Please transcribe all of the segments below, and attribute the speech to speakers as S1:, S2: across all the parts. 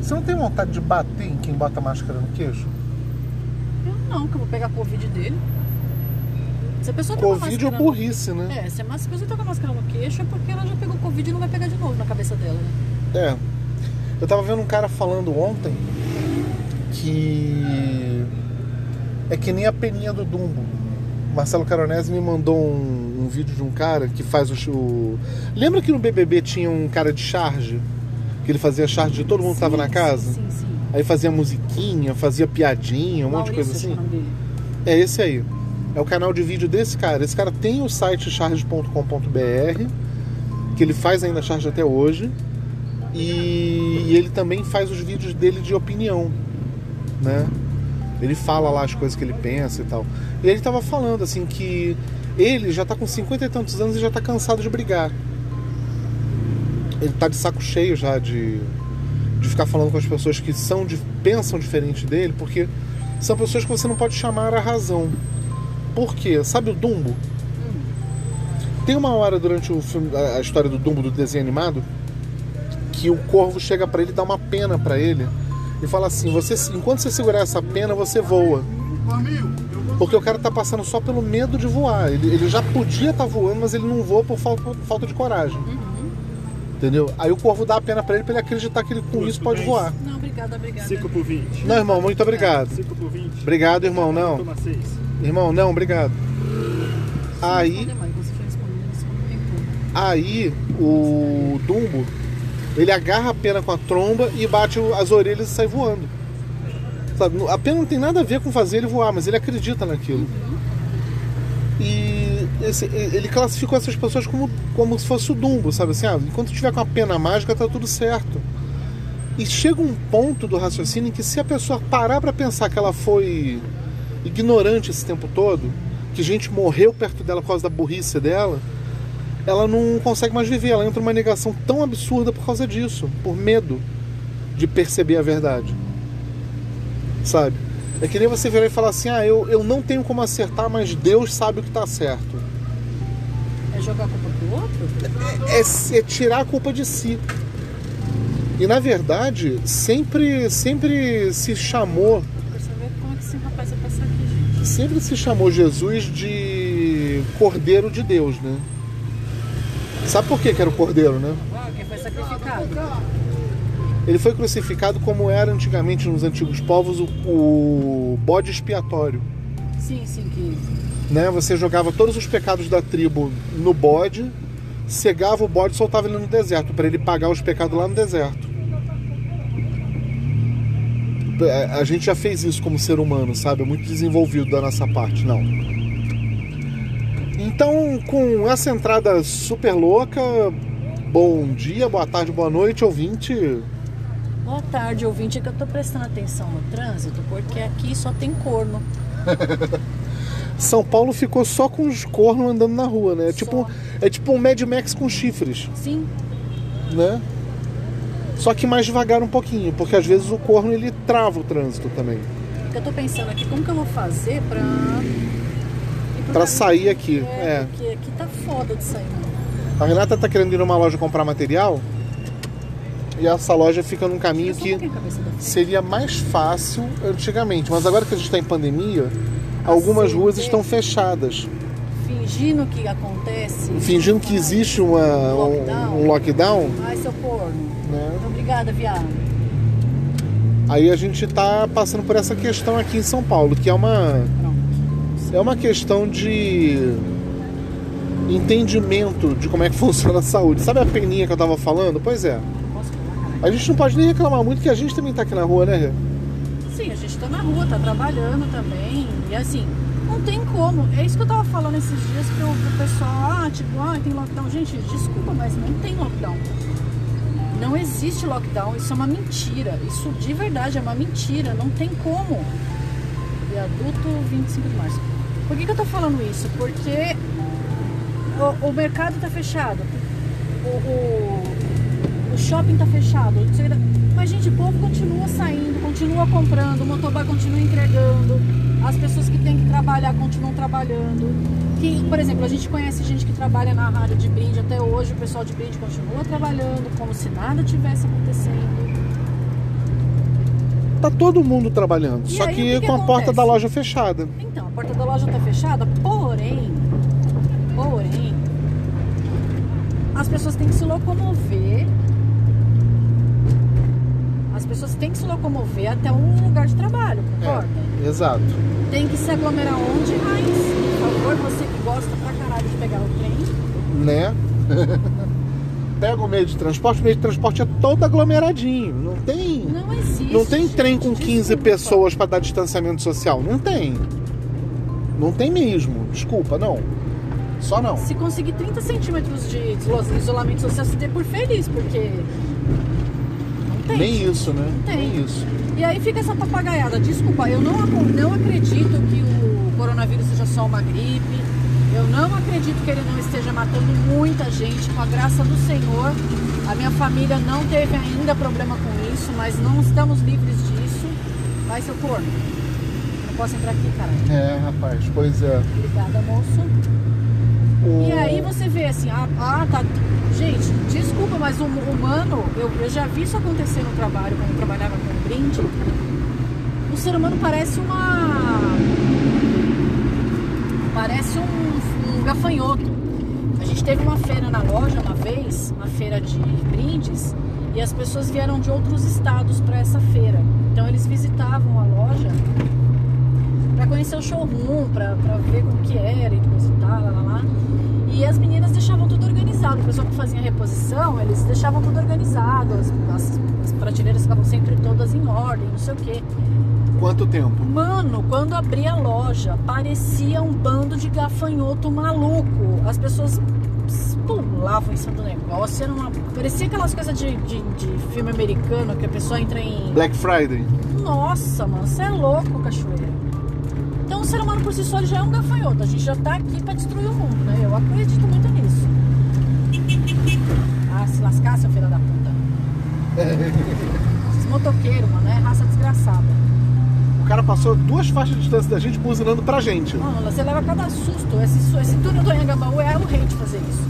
S1: Você não tem vontade de bater em quem bota máscara no queixo?
S2: Eu não, que eu vou pegar a Covid dele. Se a pessoa tá com a
S1: Covid ou burrice, né?
S2: É, se a mas- se a pessoa tá com a máscara no queixo é porque ela já pegou Covid e não vai pegar de novo na cabeça dela, né?
S1: É. Eu tava vendo um cara falando ontem que é que nem a peninha do Dumbo. Marcelo Caronese me mandou um, um vídeo de um cara que faz o, o. Lembra que no BBB tinha um cara de charge? Que ele fazia charge de todo mundo que tava na casa?
S2: Sim, sim.
S1: Aí fazia musiquinha, fazia piadinha, um monte de coisa
S2: Maurício,
S1: assim.
S2: é dele.
S1: É esse aí. É o canal de vídeo desse cara. Esse cara tem o site charge.com.br, que ele faz ainda charge até hoje. E, e ele também faz os vídeos dele de opinião, né? Ele fala lá as coisas que ele pensa e tal. E ele tava falando assim que ele já tá com 50 e tantos anos e já tá cansado de brigar. Ele tá de saco cheio já de, de ficar falando com as pessoas que são de, pensam diferente dele, porque são pessoas que você não pode chamar a razão. Por quê? Sabe o Dumbo? Tem uma hora durante o filme, a história do Dumbo do desenho animado, que o corvo chega pra ele e dá uma pena pra ele e fala assim: "Você, enquanto você segurar essa pena, você voa". Porque o cara tá passando só pelo medo de voar. Ele, ele já podia estar voando, mas ele não voa por falta, por falta de coragem. Entendeu? Aí o corvo dá a pena pra ele pra ele acreditar que ele com isso pode voar.
S2: Não, obrigada, obrigada.
S3: 5 por 20.
S1: Não, irmão, muito obrigado.
S3: 5 por 20.
S1: Obrigado, irmão, não.
S3: Toma 6.
S1: Irmão, não, obrigado. Aí, aí o Dumbo, ele agarra a pena com a tromba e bate as orelhas e sai voando. Sabe? A pena não tem nada a ver com fazer ele voar, mas ele acredita naquilo. E esse- ele classificou essas pessoas como, como se fosse o Dumbo, sabe assim? Ah, enquanto tiver com a pena mágica, tá tudo certo. E chega um ponto do raciocínio em que se a pessoa parar pra pensar que ela foi ignorante esse tempo todo, que gente morreu perto dela por causa da burrice dela, ela não consegue mais viver. Ela entra numa negação tão absurda por causa disso, por medo de perceber a verdade. Sabe? É que nem você virar e falar assim: ah, eu, eu não tenho como acertar, mas Deus sabe o que tá certo.
S2: É jogar a culpa pro outro?
S1: É, é tirar a culpa de si. E na verdade, sempre, sempre se chamou
S2: como é que esse rapaz vai passar aqui, gente.
S1: sempre se chamou Jesus de Cordeiro de Deus, né? Sabe por que que era o Cordeiro, né?
S2: Quem foi sacrificado?
S1: Ele foi crucificado como era antigamente nos antigos povos o, o bode expiatório.
S2: Sim, sim, que.
S1: Né? Você jogava todos os pecados da tribo no bode, cegava o bode e soltava ele no deserto, para ele pagar os pecados lá no deserto. É, A gente já fez isso como ser humano, sabe? É muito desenvolvido da nossa parte, não. Então, com essa entrada super louca, bom dia, boa tarde, boa noite, ouvinte.
S2: Boa tarde, ouvinte, é que eu tô prestando atenção no trânsito, porque aqui só tem corno.
S1: São Paulo ficou só com os cornos andando na rua, né? É tipo, é tipo um Mad Max com chifres,
S2: Sim,
S1: né? Só que mais devagar um pouquinho, porque às vezes o corno ele trava o trânsito também.
S2: eu tô pensando aqui, como que eu vou fazer pra.
S1: Pra
S2: caminho?
S1: sair aqui,
S2: É,
S1: é.
S2: porque aqui tá foda de sair.
S1: A Renata tá querendo ir numa loja comprar material e essa loja fica num caminho
S2: um
S1: que seria mais fácil antigamente, mas agora que a gente está em pandemia, algumas
S2: Assim,
S1: ruas
S2: é.
S1: estão fechadas,
S2: Fingindo que acontece.
S1: fingindo que existe uma, um,
S2: Lockdown.
S1: um lockdown,
S2: Ai, seu corno.
S1: né?
S2: Obrigada, viado.
S1: Aí a gente tá passando por essa questão aqui em São Paulo, que é uma. É uma questão de entendimento de como é que funciona a saúde. Sabe a peninha que eu tava falando? Pois é. A gente não pode nem reclamar muito que a gente também tá aqui na rua, né?
S2: Sim, a gente tá na rua, tá trabalhando também. E assim, não tem como. É isso que eu tava falando esses dias pro, pro pessoal. Ah, tipo, ah, tem lockdown. Gente, desculpa, mas não tem lockdown. Não existe lockdown. Isso é uma mentira. Isso de verdade é uma mentira. Não tem como. Viaduto 25 de março. Por que, que eu tô falando isso? Porque o, o mercado tá fechado. O, o, o shopping tá fechado. que Mas, gente, o povo continua saindo, continua comprando, o motoboy continua entregando, as pessoas que têm que trabalhar continuam trabalhando. Que, por exemplo, a gente conhece gente que trabalha na rádio de brinde, hoje o pessoal de brinde continua trabalhando como se nada tivesse acontecendo.
S1: Tá todo mundo trabalhando,
S2: E
S1: só
S2: aí,
S1: que,
S2: que que
S1: com a porta da loja fechada.
S2: Então, porta da loja tá fechada, porém, porém, as pessoas têm que se locomover. As pessoas têm que se locomover até um lugar de trabalho, concorda?
S1: É, exato.
S2: Tem que se aglomerar onde? Sim, por favor, você que gosta pra caralho de pegar o trem.
S1: Né? Pega o meio de transporte, o meio de transporte é todo aglomeradinho. Não tem.
S2: Não existe.
S1: Não tem trem com
S2: gente,
S1: 15
S2: desculpa.
S1: pessoas para dar distanciamento social. Não tem. Não tem mesmo. Desculpa, não. Só não.
S2: Se conseguir 30 centímetros de isola- isolamento social, se dê por feliz, porque. Não tem.
S1: Nem isso, né?
S2: tem.
S1: Nem isso.
S2: E aí fica essa papagaiada. Desculpa, eu não, não acredito que o coronavírus seja só uma gripe. Eu não acredito que ele não esteja matando muita gente. Com a graça do Senhor, a minha família não teve ainda problema com isso, mas não estamos livres disso. Vai, seu corno. Posso entrar aqui, caralho.
S1: É, rapaz, pois é.
S2: Obrigada, moço.
S1: O-
S2: E aí você vê assim, ah, ah, tá. Gente, desculpa, mas o humano, eu, eu já vi isso acontecer no trabalho, quando eu trabalhava com brinde. O ser humano parece uma. Parece um, um gafanhoto. A gente teve uma feira na loja uma vez, uma feira de brindes, e as pessoas vieram de outros estados para essa feira. Então eles visitavam a loja conhecer o showroom, para ver como que era e coisa e tal, lá, lá, lá. E as meninas deixavam tudo organizado. O pessoal que fazia reposição, eles deixavam tudo organizado. As, as- as prateleiras ficavam sempre todas em ordem, não sei o quê.
S1: Quanto tempo?
S2: Mano, quando abri a loja, parecia um bando de gafanhoto maluco. As pessoas pulavam em cima do negócio. Era uma... Parecia aquelas coisas de, de, de filme americano que a pessoa entra em.
S1: Black Friday.
S2: Nossa, mano, você é louco, cachoeira. Então o ser humano por si só já é um gafanhoto. A gente já tá aqui pra destruir o mundo, né? Eu acredito muito nisso. Ah, se lascar, seu filho da puta. Esses motoqueiros, mano, é raça desgraçada.
S1: O cara passou duas faixas de distância da gente buzinando pra gente.
S2: Mano, você leva cada susto. Esse, esse túnel do Anhangabaú é o rei de fazer isso.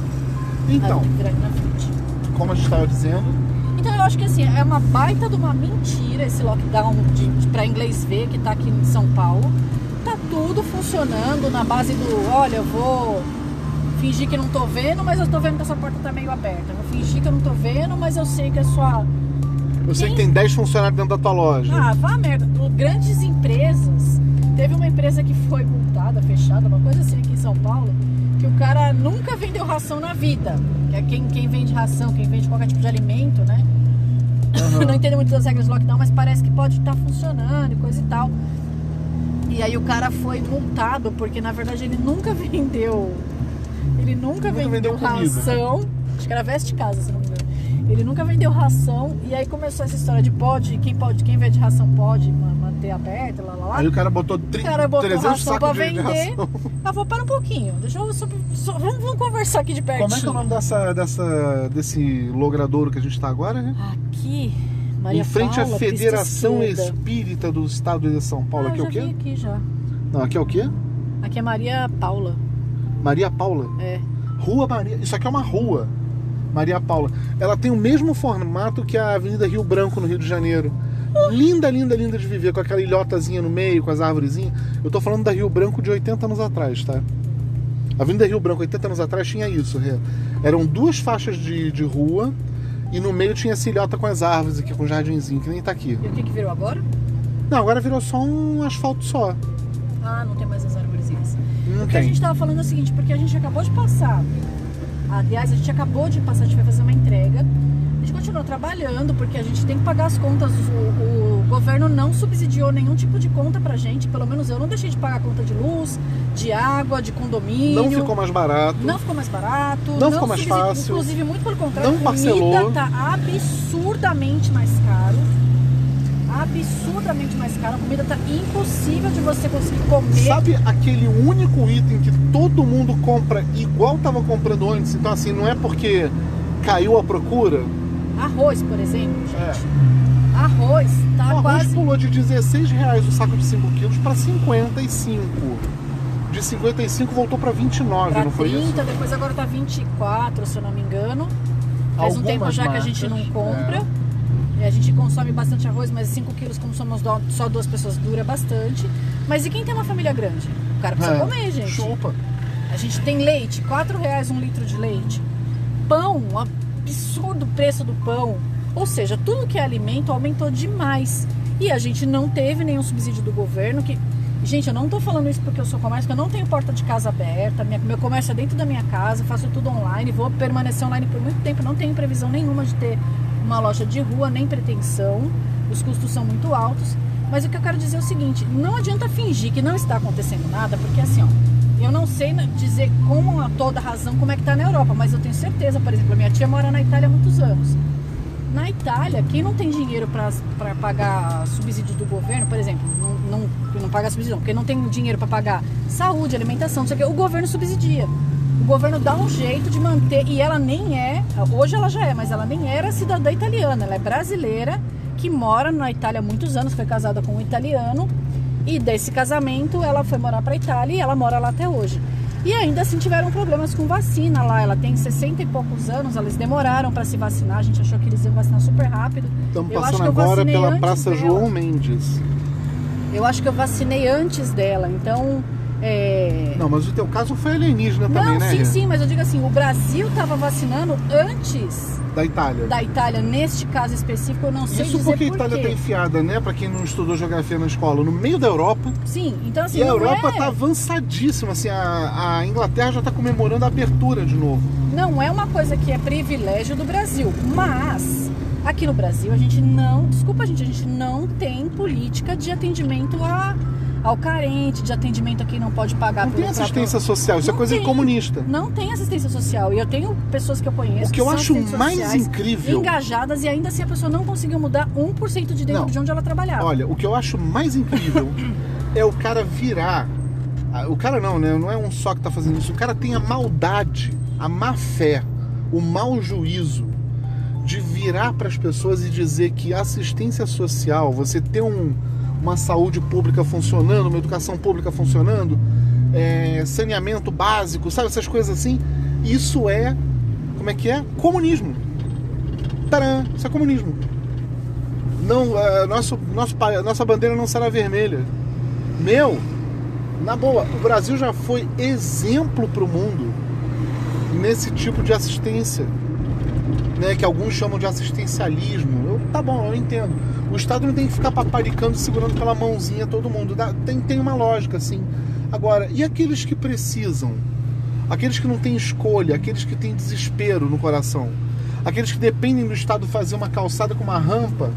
S1: Então,
S2: frente.
S1: como a gente estava dizendo,
S2: Então eu acho que assim, é uma baita de uma mentira esse lockdown de, de, pra inglês ver que tá aqui em São Paulo. Tá tudo funcionando na base do, olha, eu vou fingir que não tô vendo, mas eu tô vendo que essa porta tá meio aberta. Eu vou fingir que eu não tô vendo, mas eu sei que a sua.
S1: eu sei que
S2: Quem-
S1: tem 10 funcionários dentro da tua loja.
S2: Ah, vá merda. Grandes empresas. Teve uma empresa que foi multada, fechada, uma coisa assim aqui em São Paulo, que o cara nunca vendeu ração na vida. Que é quem, quem vende ração, quem vende qualquer tipo de alimento, né?
S1: Aham.
S2: não entendo muito das regras do lockdown, mas parece que pode estar funcionando e coisa e tal. E aí o cara foi multado porque na verdade ele nunca vendeu. Ele nunca,
S1: Nunca
S2: vendeu,
S1: vendeu
S2: ração. Acho que era veste casa, se não me engano. Ele nunca vendeu ração e aí começou essa história de pode, quem pode, quem vende ração pode ma- manter aberta, lá lá lá.
S1: Aí o cara botou
S2: O
S1: 30,
S2: cara botou
S1: 300
S2: ração pra vender. Ah, vou parar um pouquinho. Deixa eu só, só- vamos, vamos conversar aqui de pertinho.
S1: Como é que é o nome dessa, dessa, desse logradouro que a gente tá agora, né?
S2: Aqui, Maria
S1: em frente
S2: Paula,
S1: à Federação. Espírita do Estado de São Paulo.
S2: Ah,
S1: aqui é o quê?
S2: aqui já.
S1: Não, aqui é o quê?
S2: Aqui é Maria Paula.
S1: Maria Paula.
S2: É.
S1: Rua Maria. Isso aqui é uma rua. Maria Paula. Ela tem o mesmo formato que a Avenida Rio Branco, no Rio de Janeiro. Linda, linda, linda de viver, com aquela ilhotazinha no meio, com as árvorezinhas. Eu tô falando da Rio Branco de 80 anos atrás, tá? A Avenida Rio Branco, 80 anos atrás, tinha isso, Rê. Eram duas faixas de, de rua e no meio tinha essa ilhota com as árvores aqui, com um jardinzinho, que nem tá aqui.
S2: E o que que virou agora?
S1: Não, agora virou só um asfalto só.
S2: Ah, não tem mais as árvorezinhas.
S1: Não
S2: O que a gente tava falando é o seguinte, porque a gente acabou de passar. Aliás, a gente acabou de passar, a gente vai fazer uma entrega. Gente continua trabalhando, porque a gente tem que pagar as contas. O, o governo não subsidiou nenhum tipo de conta pra gente. Pelo menos eu não deixei de pagar conta de luz, de água, de condomínio.
S1: Não ficou mais barato.
S2: Não ficou mais barato.
S1: Não ficou mais fácil.
S2: Inclusive, muito pelo contrário,
S1: Não
S2: a
S1: parcelou.
S2: comida tá absurdamente mais caro. Absurdamente mais caro. A comida tá impossível de você conseguir comer.
S1: Sabe aquele único item que todo mundo compra igual tava comprando antes? Então, assim, não é porque caiu a procura.
S2: Arroz, por exemplo, gente.
S1: É.
S2: Arroz tá
S1: o arroz
S2: quase.
S1: pulou de 16 reais o saco de 5 quilos para 55. De 55 voltou para 29,
S2: pra
S1: não foi
S2: 30,
S1: isso?
S2: depois agora tá 24, se eu não me engano. Faz um
S1: Algumas
S2: tempo já que a gente não
S1: marcas,
S2: compra.
S1: é.
S2: E a gente consome bastante arroz, mas 5 quilos, como somos só duas pessoas, dura bastante. Mas e quem tem uma família grande? O cara precisa
S1: É,
S2: comer, gente.
S1: Chupa.
S2: A gente tem leite, 4 reais um litro de leite. Pão, absurdo preço do pão. Ou seja, tudo que é alimento aumentou demais. E a gente não teve nenhum subsídio do governo que. Gente, eu não tô falando isso porque eu sou comércio, porque eu não tenho porta de casa aberta, minha- meu comércio é dentro da minha casa, faço tudo online, vou permanecer online por muito tempo, não tenho previsão nenhuma de ter uma loja de rua, nem pretensão, os custos são muito altos. Mas o que eu quero dizer é o seguinte, não adianta fingir que não está acontecendo nada, porque assim, ó, eu não sei dizer com toda razão como é que tá na Europa, mas eu tenho certeza, por exemplo, minha tia mora na Itália há muitos anos. Na Itália, quem não tem dinheiro para pagar subsídio do governo, por exemplo, não, não, não paga subsídio, porque não tem dinheiro para pagar saúde, alimentação, não o o governo subsidia. O governo dá um jeito de manter, e ela nem é, hoje ela já é, mas ela nem era cidadã italiana, ela é brasileira, que mora na Itália há muitos anos, foi casada com um italiano, e desse casamento ela foi morar para Itália e ela mora lá até hoje. E ainda assim tiveram problemas com vacina lá. Ela tem 60 e poucos anos, eles demoraram para se vacinar. A gente achou que eles iam vacinar super rápido.
S1: Estamos
S2: Eu acho
S1: passando
S2: que eu
S1: agora
S2: vacinei
S1: pela Praça
S2: dela.
S1: João Mendes.
S2: Eu acho que eu vacinei antes dela, então. É...
S1: Não, mas o teu caso foi alienígena também,
S2: Não,
S1: né?
S2: sim, sim, mas eu digo assim, o Brasil estava vacinando antes
S1: Da Itália.
S2: da Itália, neste caso específico, eu não sei
S1: Isso
S2: dizer
S1: porque a Itália
S2: quê.
S1: tá enfiada, né? Pra quem não estudou geografia na escola, no meio da Europa.
S2: Sim, então assim,
S1: e a Europa
S2: é...
S1: tá avançadíssima. Assim, a, a Inglaterra já tá comemorando a abertura de novo.
S2: não é uma coisa que é privilégio do Brasil, mas aqui no Brasil a gente não, desculpa gente, a gente não tem política de atendimento a, ao carente, de atendimento a quem não pode pagar
S1: Não tem
S2: próprio-
S1: assistência social, isso é
S2: Não
S1: coisa de
S2: tem.
S1: comunista.
S2: Não tem assistência social. E eu tenho pessoas que eu conheço
S1: O que eu
S2: são
S1: acho mais incrível-
S2: engajadas e ainda assim a pessoa não conseguiu mudar 1% de dentro
S1: Não.
S2: de onde ela trabalhava.
S1: Olha, o que eu acho mais incrível é o cara virar. O cara não, né? Não é um só que tá fazendo isso. O cara tem a maldade, a má fé, o mau juízo de virar para as pessoas e dizer que assistência social, você ter um- uma saúde pública funcionando, uma educação pública funcionando, é, saneamento básico, sabe? Essas coisas assim. Isso é. Como é que é? Comunismo. Taran, isso é comunismo. Não, é, nosso, nosso, nossa bandeira não será vermelha. Meu, na boa, o Brasil já foi exemplo para o mundo nesse tipo de assistência, né? Que alguns chamam de assistencialismo. Eu, tá bom, eu entendo. O Estado não tem que ficar paparicando, segurando pela mãozinha todo mundo. Dá- tem, tem uma lógica, assim. Agora, e aqueles que precisam? Aqueles que não têm escolha, aqueles que têm desespero no coração, aqueles que dependem do Estado fazer uma calçada com uma rampa,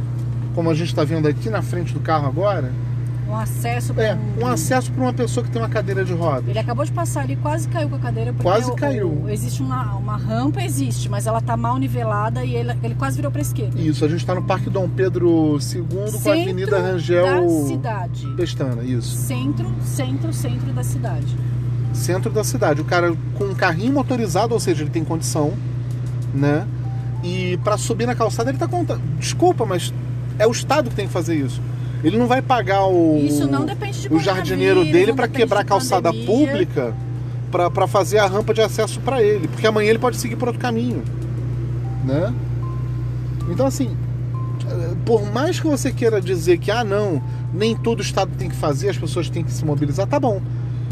S1: como a gente está vendo aqui na frente do carro agora,
S2: Um acesso pra
S1: é um acesso para uma pessoa que tem uma cadeira de rodas.
S2: Ele acabou de passar ali, quase caiu com a cadeira.
S1: Quase
S2: o-
S1: caiu.
S2: o- existe uma, uma rampa, existe, mas ela tá mal nivelada e ele, ele quase virou pra esquerda.
S1: Isso, a gente está no Parque Dom Pedro II com a
S2: Centro
S1: Avenida Rangel
S2: da cidade.
S1: Pestana, isso.
S2: Centro, centro, centro da cidade.
S1: Centro da cidade. O cara com um carrinho motorizado, ou seja, ele tem condição, né? E para subir na calçada ele tá contando. Desculpa, mas é o Estado que tem que fazer isso. Ele não vai pagar o
S2: de
S1: o jardineiro dele para quebrar a calçada
S2: pandemia.
S1: pública para fazer a rampa de acesso para ele, porque amanhã ele pode seguir por outro caminho, né? Então assim, por mais que você queira dizer que ah não, nem todo o estado tem que fazer, as pessoas têm que se mobilizar, tá bom.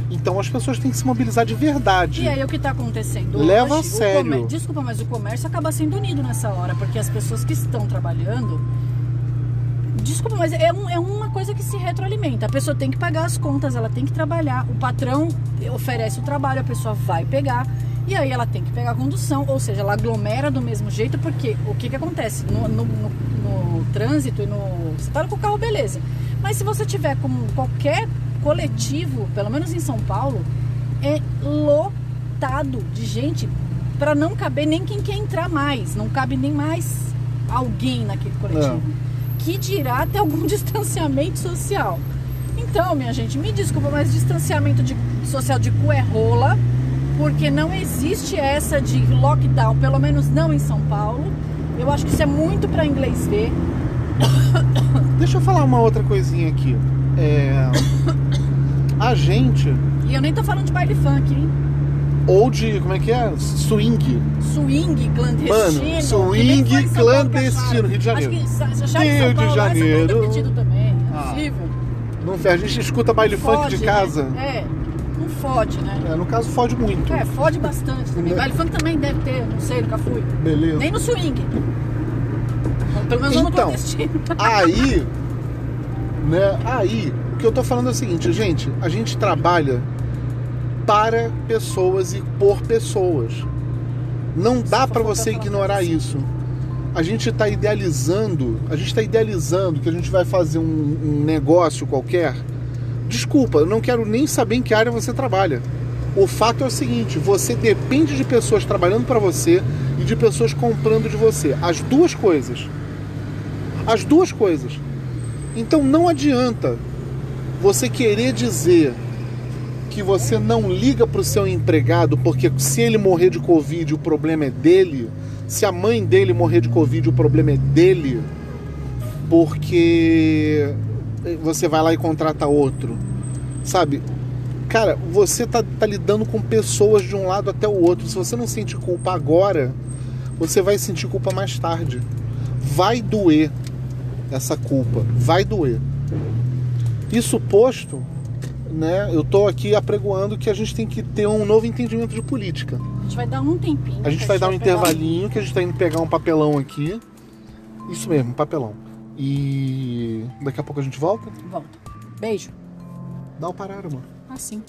S1: Então as pessoas têm que se mobilizar de verdade.
S2: E aí o que está acontecendo?
S1: Leva
S2: Hoje,
S1: a sério.
S2: comé- Desculpa, mas o comércio acaba sendo unido nessa hora, porque as pessoas que estão trabalhando. Desculpa, mas é, um- é uma coisa que se retroalimenta. A pessoa tem que pagar as contas, ela tem que trabalhar. O patrão oferece o trabalho, a pessoa vai pegar. E aí ela tem que pegar a condução, ou seja, ela aglomera do mesmo jeito, porque o que, que acontece? No, no- no- no trânsito e no. Você para com o carro, beleza. Mas se você tiver como qualquer coletivo, pelo menos em São Paulo, é lotado de gente para não caber nem quem quer entrar mais. Não cabe nem mais alguém naquele coletivo. Que dirá ter algum distanciamento social. Então, minha gente, me desculpa, mas distanciamento de- social de cu é rola, porque não existe essa de lockdown, pelo menos não em São Paulo. Eu acho que isso é muito para inglês ver.
S1: Deixa eu falar uma outra coisinha aqui. É, A gente
S2: E eu nem tô falando de baile funk, hein?
S1: Ou de, como é que é? Swing.
S2: Swing clandestino.
S1: Mano, swing
S2: Paulo que
S1: clandestino. Rio de Janeiro. Rio de
S2: Paulo, Paulo
S1: Janeiro.
S2: ter tido também. É
S1: Ah.
S2: possível.
S1: Não, a gente escuta baile funk
S2: Fode,
S1: de
S2: né?
S1: casa.
S2: É, não fode, né?
S1: É, no caso, fode muito.
S2: É, fode bastante também.
S1: Né?
S2: Baile funk também deve ter, não sei, nunca fui.
S1: Beleza.
S2: Nem no swing. Pelo menos
S1: Então. Aí, né? Aí, o que eu tô falando é o seguinte, gente, a gente trabalha para pessoas e por pessoas. Não dá para você ignorar isso. A gente está idealizando, a gente está idealizando que a gente vai fazer um, um negócio qualquer. Desculpa, eu não quero nem saber em que área você trabalha. O fato é o seguinte: você depende de pessoas trabalhando para você e de pessoas comprando de você. As duas coisas. As duas coisas. Então não adianta você querer dizer que você não liga para o seu empregado porque se ele morrer de Covid o problema é dele, se a mãe dele morrer de Covid o problema é dele, porque você vai lá e contrata outro, sabe? Cara, você tá, tá lidando com pessoas de um lado até o outro. Se você não sente culpa agora, você vai sentir culpa mais tarde. Vai doer essa culpa, vai doer. Isso posto, né? Eu tô aqui apregoando que a gente tem que ter um novo entendimento de política.
S2: A gente vai dar um tempinho.
S1: A gente vai dar um intervalinho, que a gente tá indo pegar um papelão aqui. Isso mesmo, papelão. E daqui a pouco a gente volta.
S2: Volta. Beijo.
S1: Dá o parar, mano.
S2: Assim.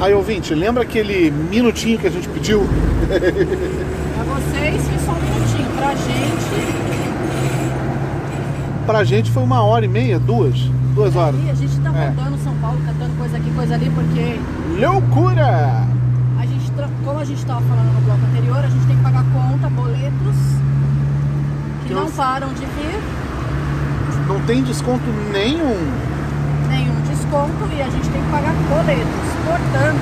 S1: Aí, ouvinte, lembra aquele minutinho que a gente pediu?
S2: Vocês, foi só um minutinho. Pra gente,
S1: Pra gente foi uma hora e meia, duas? Duas horas.
S2: aí a gente tá
S1: É.
S2: rodando São Paulo, cantando coisa aqui, coisa ali, porque
S1: Loucura!
S2: a gente, como a gente tava falando no bloco anterior, a gente tem que pagar conta, boletos, que
S1: Que
S2: não param de vir,
S1: Não tem desconto nenhum.
S2: nenhum desconto, e a gente tem que pagar boletos. Portanto,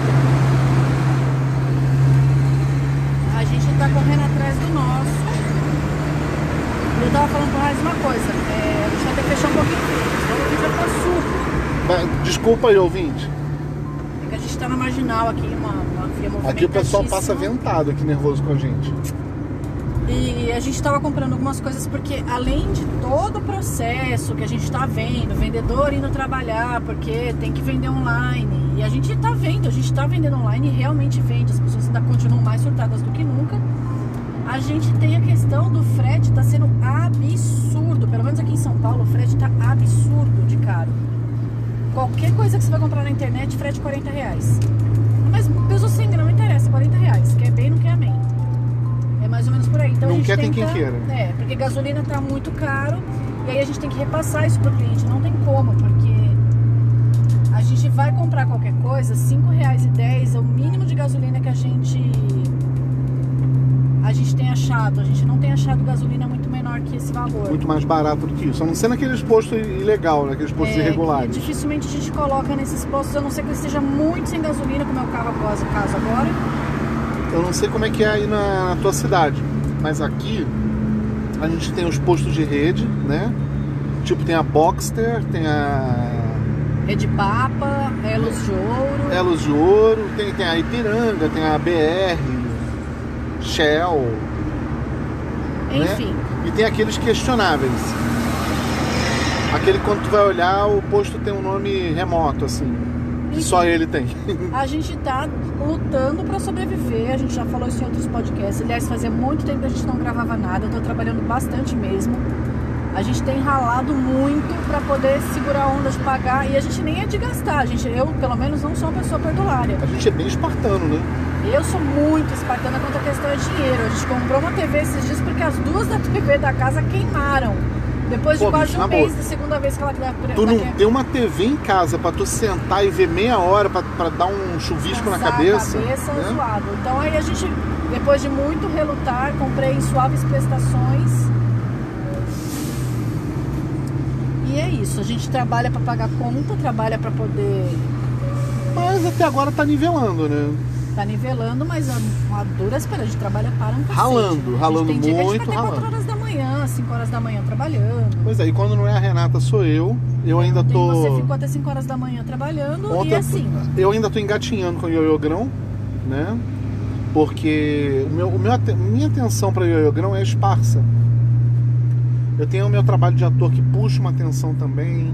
S2: tá correndo atrás do nosso. Eu tava falando mais uma coisa, é, a gente vai ter que fechar um pouquinho, senão o vídeo surdo.
S1: Vai- Desculpa aí, ouvinte.
S2: É que a gente tá na marginal aqui, uma, uma via
S1: Aqui o pessoal passa ventado aqui nervoso com a gente.
S2: E a gente tava comprando algumas coisas porque além de todo o processo que a gente tá vendo, vendedor indo trabalhar porque tem que vender online. E a gente tá vendo, a gente tá vendendo online realmente vende, as pessoas ainda continuam mais surtadas do que nunca. A gente tem a questão do frete tá sendo absurdo, pelo menos aqui em São Paulo, o frete tá absurdo de caro. Qualquer coisa que você vai comprar na internet, frete 40 reais. Mas peso sem grama não interessa, 40 reais. Quer bem, não quer amém. É mais ou menos por aí. Então
S1: Não
S2: a gente
S1: quer, tem
S2: tenta,
S1: quem queira.
S2: É, porque gasolina tá muito caro e aí a gente tem que repassar isso pro cliente. Não tem como, porque vai comprar qualquer coisa, R$ 5,10 é o mínimo de gasolina que a gente a gente tem achado. A gente não tem achado gasolina muito menor que esse valor.
S1: Muito mais barato do que isso. A não ser naqueles postos ilegal, naqueles postos
S2: É,
S1: irregulares.
S2: dificilmente a gente coloca nesses postos, a não ser que ele esteja muito sem gasolina, como é o carro após o caso agora.
S1: Eu não sei como é que é aí na, na tua cidade, mas aqui a gente tem os postos de rede, né? Tipo, tem a Boxster, tem a
S2: Rede Papa, Elos de Ouro.
S1: Elos de Ouro, tem, tem a Ipiranga, tem a BR, Shell, né?
S2: Enfim,
S1: E tem aqueles questionáveis. Aquele quando tu vai olhar, o posto tem um nome remoto, assim. Que só ele tem.
S2: a gente tá lutando pra sobreviver. A gente já falou isso em outros podcasts. Aliás, fazia muito tempo que a gente não gravava nada. Eu tô trabalhando bastante mesmo. A gente tem ralado muito pra poder segurar a onda de pagar. E a gente nem é de gastar. A gente, eu, pelo menos, não sou uma pessoa perdulária.
S1: A gente é bem espartano, né?
S2: Eu sou muito espartana quanto a questão é dinheiro. A gente comprou uma TV esses dias porque as duas da TV da casa queimaram. Depois de
S1: Pô,
S2: quase
S1: bicho,
S2: um mês,
S1: boa.
S2: da segunda vez que ela dá
S1: Tu não tem uma TV em casa pra tu sentar e ver meia hora pra, pra dar um chuvisco na cabeça.
S2: A cabeça
S1: né?
S2: zoado. Então aí a gente, depois de muito relutar, comprei em suaves prestações. E é isso, a gente trabalha pra pagar conta, trabalha pra poder
S1: Mas até agora tá nivelando, né?
S2: tá nivelando, mas a, a dura espera, a gente trabalha para um cacete.
S1: Ralando,
S2: A gente
S1: ralando
S2: tem dia que a gente
S1: muito,
S2: vai até
S1: ralando.
S2: 4 horas da manhã manhã, 5 horas da manhã trabalhando.
S1: Pois é, e quando não é a Renata, sou eu. Eu ainda
S2: Ontem
S1: tô.
S2: Você ficou até 5 horas da manhã trabalhando
S1: Ontem
S2: e assim.
S1: eu ainda tô engatinhando com o grão, né? Porque o meu, o meu, minha atenção para ioiô grão é esparsa. Eu tenho o meu trabalho de ator que puxa uma atenção também.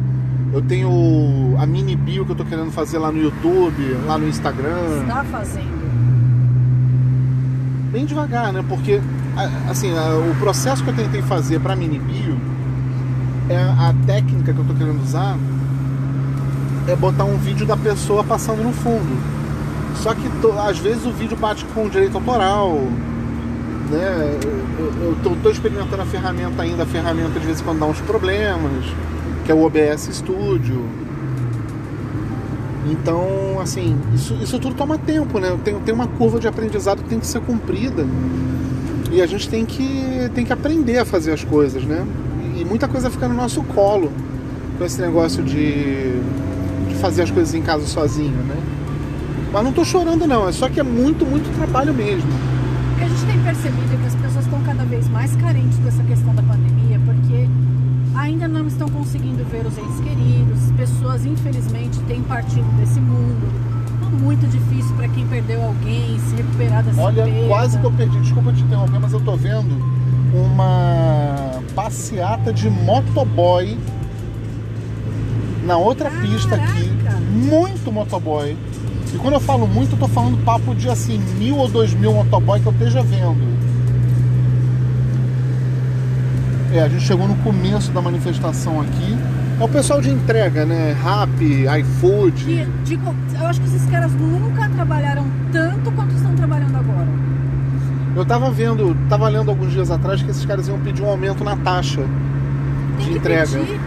S1: Eu tenho a mini bio que eu tô querendo fazer lá no YouTube, lá no Instagram.
S2: Está fazendo.
S1: bem devagar, né? Porque assim, o processo que eu tentei fazer para mini bio é a técnica que eu tô querendo usar é botar um vídeo da pessoa passando no fundo. Só que às vezes o vídeo bate com direito autoral, né? Eu, tô experimentando a ferramenta ainda, a ferramenta de vez em quando dá uns problemas, que é o OBS Studio. Então, assim, isso, isso tudo toma tempo, né? Tem, tem uma curva de aprendizado que tem que ser cumprida. E a gente tem que, tem que aprender a fazer as coisas, né? E muita coisa fica no nosso colo com esse negócio de, de fazer as coisas em casa sozinho, né? Mas não tô chorando não, é só que é muito, muito trabalho mesmo.
S2: O que a gente tem percebido é que as pessoas estão cada vez mais carentes com essa questão da pandemia, porque ainda não estão conseguindo ver os entes queridos, pessoas infelizmente têm partido desse mundo. Tá muito difícil para quem perdeu alguém se recuperar dessa
S1: Olha,
S2: perda.
S1: quase que eu perdi. Desculpa te interromper, mas eu tô vendo uma passeata de motoboy na outra pista aqui.
S2: Caraca!
S1: Muito motoboy. E quando eu falo muito, eu tô falando papo de assim, mil ou dois mil motoboy que eu esteja vendo. É, a gente chegou no começo da manifestação aqui. É o pessoal de entrega, né? Rap, iFood.
S2: E, digo, eu acho que esses caras nunca trabalharam tanto quanto estão trabalhando agora.
S1: Eu tava vendo, tava lendo alguns dias atrás que esses caras iam pedir um aumento na taxa
S2: Tem
S1: de
S2: que
S1: entrega.
S2: pedir.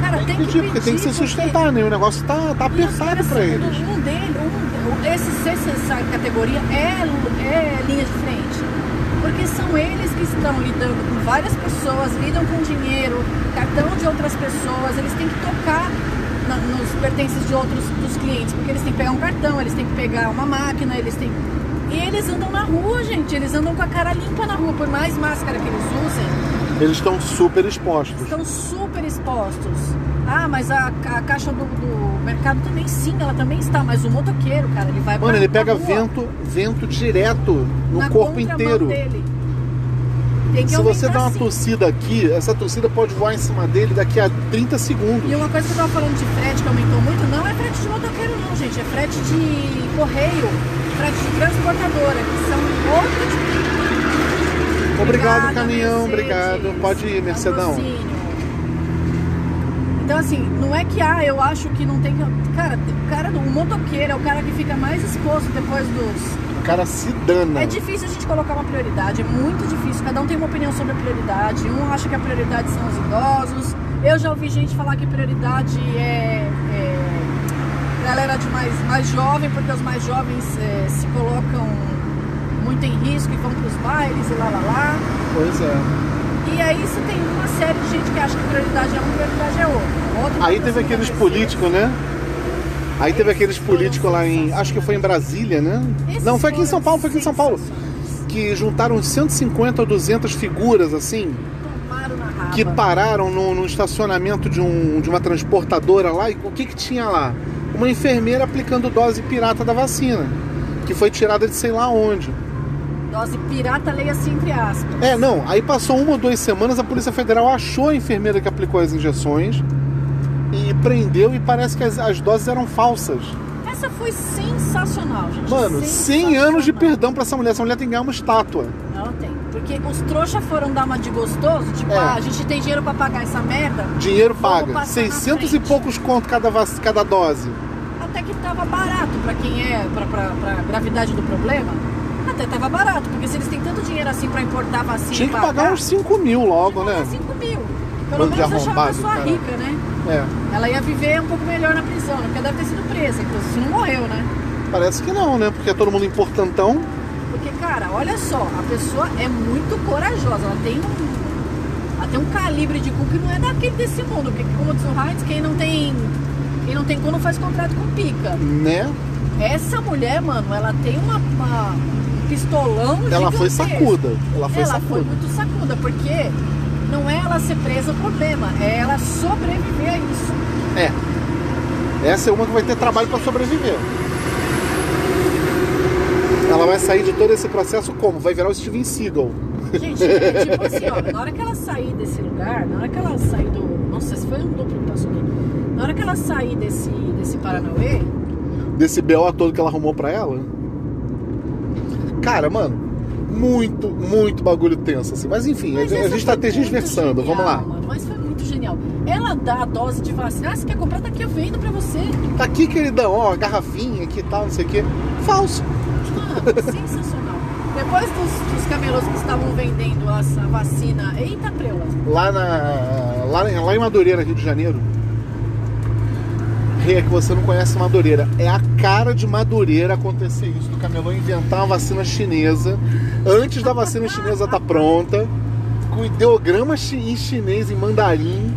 S2: Cara,
S1: Tem que pedir, porque tem que se
S2: porque-
S1: sustentar, né? O negócio tá, tá apertado
S2: caras,
S1: pra eles.
S2: Um dele, um, esse essa categoria é, é linha de frente. Porque são eles que estão lidando com várias pessoas, lidam com dinheiro, cartão de outras pessoas, eles têm que tocar na- nos pertences de outros dos clientes, porque eles têm que pegar um cartão, eles têm que pegar uma máquina, eles têm. E eles andam na rua, gente, eles andam com a cara limpa na rua, por mais máscara que eles usem,
S1: Eles estão super expostos.
S2: estão super expostos. Ah, mas a, a caixa do, do mercado também sim, ela também está, mas o motoqueiro, cara, ele vai
S1: Mano,
S2: pra-
S1: ele pega
S2: rua,
S1: vento, vento direto no
S2: na
S1: corpo inteiro.
S2: Dele. Tem que
S1: Se você dá uma
S2: sim.
S1: tossida aqui, essa tossida pode voar em cima dele daqui a 30 segundos.
S2: E uma coisa que eu tava falando de frete que aumentou muito, não é frete de motoqueiro não, gente, é frete de correio, frete de transportadora, que são outro tipo
S1: Obrigado,
S2: Obrigada,
S1: caminhão,
S2: Mercedes.
S1: obrigado. Pode ir, Mercedão.
S2: Patrocínio. Então assim, não é que ah, eu acho que não tem que. Cara, o cara, o motoqueiro é o cara que fica mais exposto depois dos.
S1: O cara se dana.
S2: É difícil a gente colocar uma prioridade, é muito difícil. Cada um tem uma opinião sobre a prioridade. Um acha que a prioridade são os idosos. Eu já ouvi gente falar que prioridade é, é galera de mais, mais jovem, porque os mais jovens é, se colocam muito em risco e vão para os bailes e lá lá lá.
S1: Pois é.
S2: E aí você tem uma série de gente que acha que prioridade é uma, prioridade é outra.
S1: Aí teve aqueles políticos, né? Aí teve aqueles políticos lá em. Acho que foi em Brasília, né? Não, foi aqui em São Paulo, foi aqui em São Paulo. Que juntaram uns 150 ou 200 figuras assim. Que pararam no, no estacionamento de, um, de uma transportadora lá e o que, que tinha lá? Uma enfermeira aplicando dose pirata da vacina, que foi tirada de sei lá onde.
S2: Dose pirata, leia-se entre aspas.
S1: É, não, aí passou uma ou duas semanas, a Polícia Federal achou a enfermeira que aplicou as injeções e prendeu e parece que as, as doses eram falsas.
S2: Essa foi sensacional, gente.
S1: Mano, 100 anos de perdão pra essa mulher, essa mulher tem que ganhar uma estátua.
S2: Ela tem. Porque os trouxas foram dar uma de gostoso, tipo,
S1: É.
S2: ah, a gente tem dinheiro pra pagar essa merda,
S1: Dinheiro paga,
S2: passar na
S1: 600 e poucos conto cada, cada dose.
S2: até que tava barato pra quem é, pra, pra, pra gravidade do problema. Até tava barato, porque se eles têm tanto dinheiro assim pra importar vacina
S1: Tinha que pagar uns 5 mil logo, né?
S2: 5 mil. Pelo
S1: Bando
S2: menos deixar uma pessoa
S1: cara.
S2: rica, né?
S1: É.
S2: Ela ia viver um pouco melhor na prisão, né? Porque deve ter sido presa, inclusive, não morreu, né?
S1: Parece que não, né? Porque é todo mundo importantão.
S2: Porque, cara, olha só, a pessoa é muito corajosa, ela tem um. Ela tem um calibre de cu que não é daquele desse mundo. Porque, como diz o Heinz, quem não tem. Quem não tem cu não faz contrato com pica.
S1: né?
S2: Essa mulher, mano, ela tem uma, uma- um pistolão
S1: Ela foi
S2: gigantesco.
S1: sacuda. Ela foi
S2: ela
S1: sacuda.
S2: foi muito sacuda, porque não é ela ser presa o problema, é ela sobreviver a isso.
S1: É. Essa é uma que vai ter trabalho para sobreviver. Ela vai sair de todo esse processo como? Vai virar o Steven Seagal.
S2: Gente, é tipo assim, ó, na hora que ela sair desse lugar, na hora que ela sair do. Nossa, esse foi um duplo que passou aqui. Na hora que ela sair desse, desse Paranauê,
S1: Desse BO todo que ela arrumou pra ela. Cara, mano, muito, muito bagulho tenso, assim. Mas enfim,
S2: Mas
S1: a, a gente tá tergiversando.
S2: muito
S1: Vamos lá.
S2: mano, mas foi muito genial. Ela dá a dose de vacina. Ah, você quer comprar? Tá aqui, eu vendo pra você.
S1: Tá aqui, queridão, ó, garrafinha aqui e tal, não sei o quê. Falso.
S2: Mano, sensacional. Depois dos, dos camelôs que estavam vendendo essa vacina. Eita, preula.
S1: Lá na. Lá, lá em Madureira, Rio de Janeiro. É que você não conhece Madureira. É a cara de Madureira acontecer isso, do camelô inventar uma vacina chinesa antes da vacina chinesa estar pronta, com ideograma em chinês, em mandarim,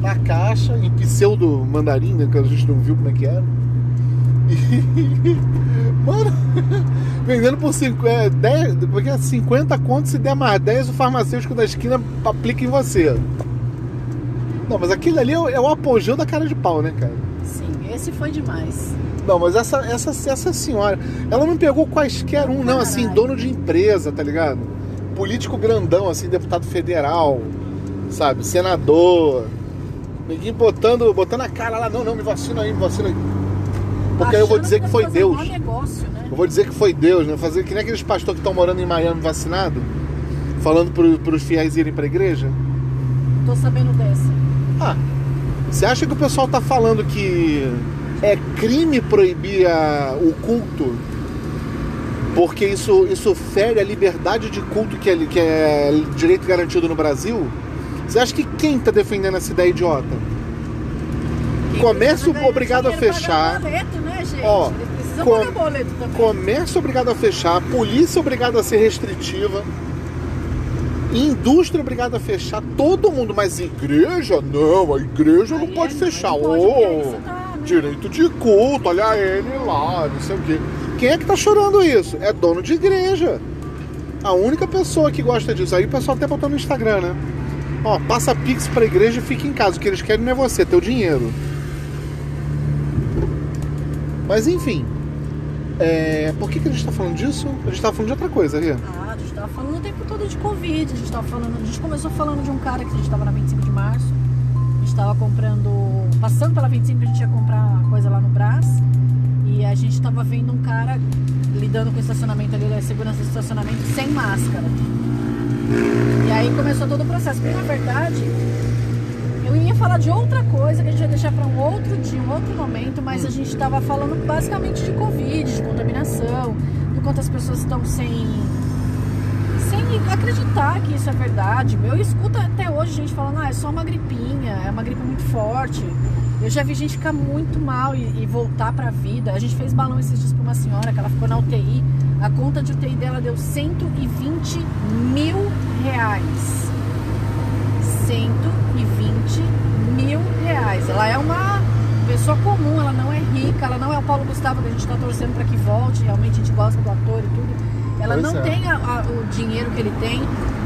S1: na caixa, em pseudo mandarim, né, que a gente não viu como é que era. E, mano, vendendo por 50, 10, porque é 50 contos, se der mais 10, o farmacêutico da esquina aplica em você. Não, mas aquilo ali é o, é o apogeu da cara de pau, né, cara?
S2: Sim, esse foi demais.
S1: Não, mas essa, essa, essa senhora, ela não pegou quaisquer um, não, assim,
S2: Caralho.
S1: dono de empresa, tá ligado? Político grandão, assim, deputado federal, sabe? Senador. Ninguém botando, botando a cara lá, não, não, me vacina aí, me vacina aí. Porque aí eu vou dizer que
S2: deve
S1: foi Deus.
S2: negócio, né?
S1: Eu vou dizer que foi Deus, né? Fazer que nem aqueles pastores que estão morando em Miami vacinado, falando pro, pros fiéis irem pra igreja.
S2: Tô sabendo dessa.
S1: Ah, você acha que o pessoal tá falando que é crime proibir a- o culto? Porque isso, isso fere a liberdade de culto que é, que é direito garantido no Brasil? Você acha que quem tá defendendo essa ideia idiota?
S2: Quem
S1: Comércio
S2: precisa ganhar
S1: obrigado a fechar.
S2: boleto, né, gente?
S1: Ó, com-
S2: boleto.
S1: Comércio obrigado a fechar, polícia obrigada a ser restritiva, indústria obrigada a fechar, todo mundo, mas igreja? Não, a igreja não pode
S2: é-
S1: fechar.
S2: tá, né?
S1: direito de culto, olha ele lá, não sei o quê. Quem é que tá chorando isso? É dono de igreja. A única pessoa que gosta disso. Aí o pessoal até botou no Instagram, né? Ó, passa pix pra igreja e fica em casa. O que eles querem não é você, é teu dinheiro. Mas enfim. É, por que, que a gente tá falando disso? A gente tava falando de outra coisa, Ria.
S2: Ah, tava falando o tempo todo de Covid. A gente tava falando. A gente começou falando de um cara que a gente tava na 25 de março. A gente tava comprando. Passando pela 25, a gente ia comprar coisa lá no Brás. E a gente tava vendo um cara lidando com o estacionamento ali, a segurança do estacionamento, sem máscara. E aí começou todo o processo. Porque na verdade, eu ia falar de outra coisa que a gente ia deixar para um outro dia, um outro momento, mas a gente estava falando basicamente de Covid, de contaminação, do quanto as pessoas estão sem, acreditar que isso é verdade. Eu escuto até hoje gente falando, ah, é só uma gripinha, é uma gripe muito forte. Eu já vi gente ficar muito mal e, e voltar pra vida. A gente fez balão esses dias pra uma senhora que ela ficou na UTI. A conta de UTI dela deu 120 mil reais. 120 mil reais. Ela é uma pessoa comum, ela não é rica, ela não é o Paulo Gustavo que a gente está torcendo para que volte. Realmente a gente gosta do ator e tudo. Ela
S1: Pois
S2: não
S1: é.
S2: tem a- a- o dinheiro que ele tem.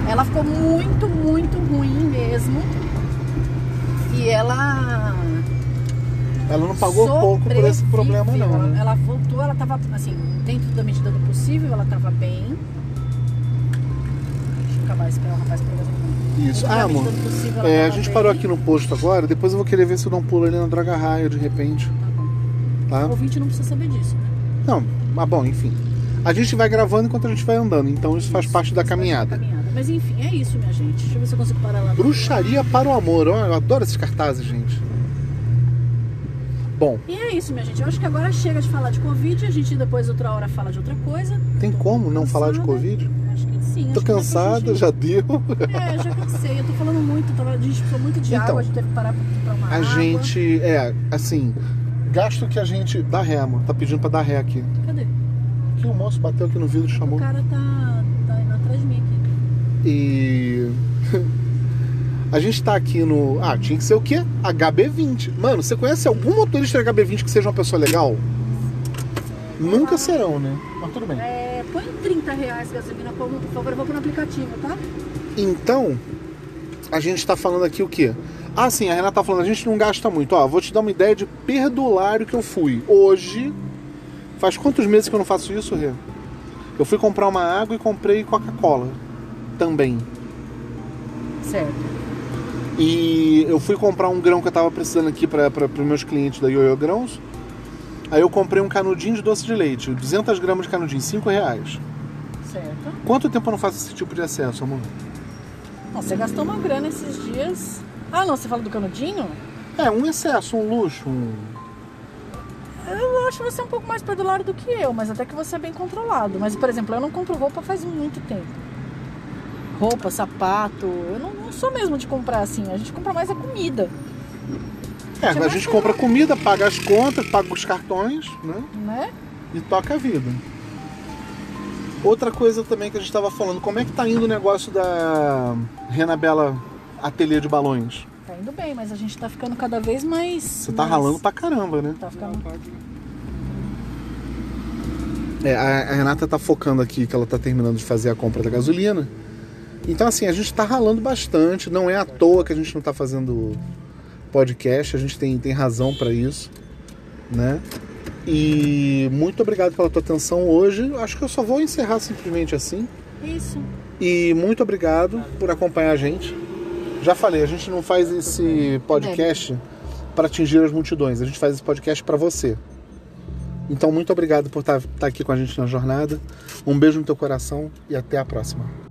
S2: Ela ficou muito, muito ruim mesmo. E ela
S1: Ela não pagou pouco por esse problema, não.
S2: Ela,
S1: né?
S2: ela voltou, ela tava assim, dentro da medida do possível, ela tava bem. Deixa eu acabar esperar o rapaz pegar
S1: Isso. Ah, amor.
S2: possível,
S1: É, a gente parou aqui no posto agora, depois eu vou querer ver se eu um pulo ali na Draga Raia de repente.
S2: Tá bom.
S1: Tá?
S2: O ouvinte não precisa saber disso, né?
S1: Não, mas bom, enfim. A gente vai gravando enquanto a gente vai andando, então isso faz
S2: Isso,
S1: parte da
S2: faz parte
S1: caminhada.
S2: caminhada. Mas enfim, é isso, minha gente. Deixa eu ver se eu consigo parar lá.
S1: Bruxaria para o amor. Eu adoro esses cartazes, gente. Bom,
S2: E é isso, minha gente. Eu acho que agora chega de falar de Covid. A gente depois, outra hora, fala de outra coisa.
S1: tem como não falar de. Covid?
S2: Acho que sim.
S1: Tô cansada, já deu.
S2: É, já cansei. Eu tô falando muito. A gente precisou muito de
S1: Então,
S2: água. A gente teve que parar pra tomar
S1: A
S2: água.
S1: gente, é, assim, gasto que a gente. Dá ré, amor. Tá pedindo pra dar ré aqui.
S2: Cadê?
S1: Aqui o moço bateu aqui no vidro e
S2: O
S1: chamou.
S2: cara tá, tá indo atrás de mim aqui.
S1: E. A gente tá aqui no. Ah, tinha que ser o quê? HB20. Mano, você conhece algum motorista HB20 que seja uma pessoa legal? Nunca serão, né? Mas tudo bem.
S2: É, põe 30 reais gasolina como, por favor, eu vou pro aplicativo, tá?
S1: Então, a gente está falando aqui o quê? Ah, sim, a Renata tá falando, a gente não gasta muito. Ó, vou te dar uma ideia de perdulário que eu fui. Hoje, faz quantos meses que eu não faço isso, Rê? Eu fui comprar uma água e comprei Coca-Cola também.
S2: Certo.
S1: E eu fui comprar um grão que eu tava precisando aqui para os meus clientes da Yoyo Grãos. Aí eu comprei um canudinho de doce de leite, 200 gramas de canudinho, 5 reais.
S2: Certo.
S1: Quanto tempo eu não faço esse tipo de acesso, amor?
S2: Não, você gastou uma grana esses dias. Ah, não, você fala do canudinho?
S1: É, um excesso, um luxo, um...
S2: Eu acho você um pouco mais perdulário do que eu, mas até que você é bem controlado. Mas, por exemplo, eu não compro roupa faz muito tempo. Roupa, sapato. Eu não, não sou mesmo de comprar assim. A gente compra mais a comida.
S1: É, a gente compra comida, paga as contas, paga os cartões, né?
S2: Né?
S1: E toca a vida. Outra coisa também que a gente estava falando, como é que tá indo o negócio da Renabela Ateliê de Balões?
S2: Tá indo bem, mas a gente tá ficando cada vez mais.
S1: Você tá
S2: mais...
S1: ralando pra caramba, né?
S2: Tá ficando.
S1: É, a, a Renata tá focando aqui que ela tá terminando de fazer a compra da gasolina. Então, assim, a gente tá ralando bastante. Não é à toa que a gente não tá fazendo podcast, a gente tem, tem razão para isso, né? E muito obrigado pela tua atenção hoje. Acho que eu só vou encerrar simplesmente assim.
S2: Isso.
S1: E muito obrigado por acompanhar a gente. Já falei, a gente não faz esse podcast para atingir as multidões, a gente faz esse podcast para você. Então, muito obrigado por estar, estar aqui com a gente na jornada. Um beijo no teu coração e até a próxima.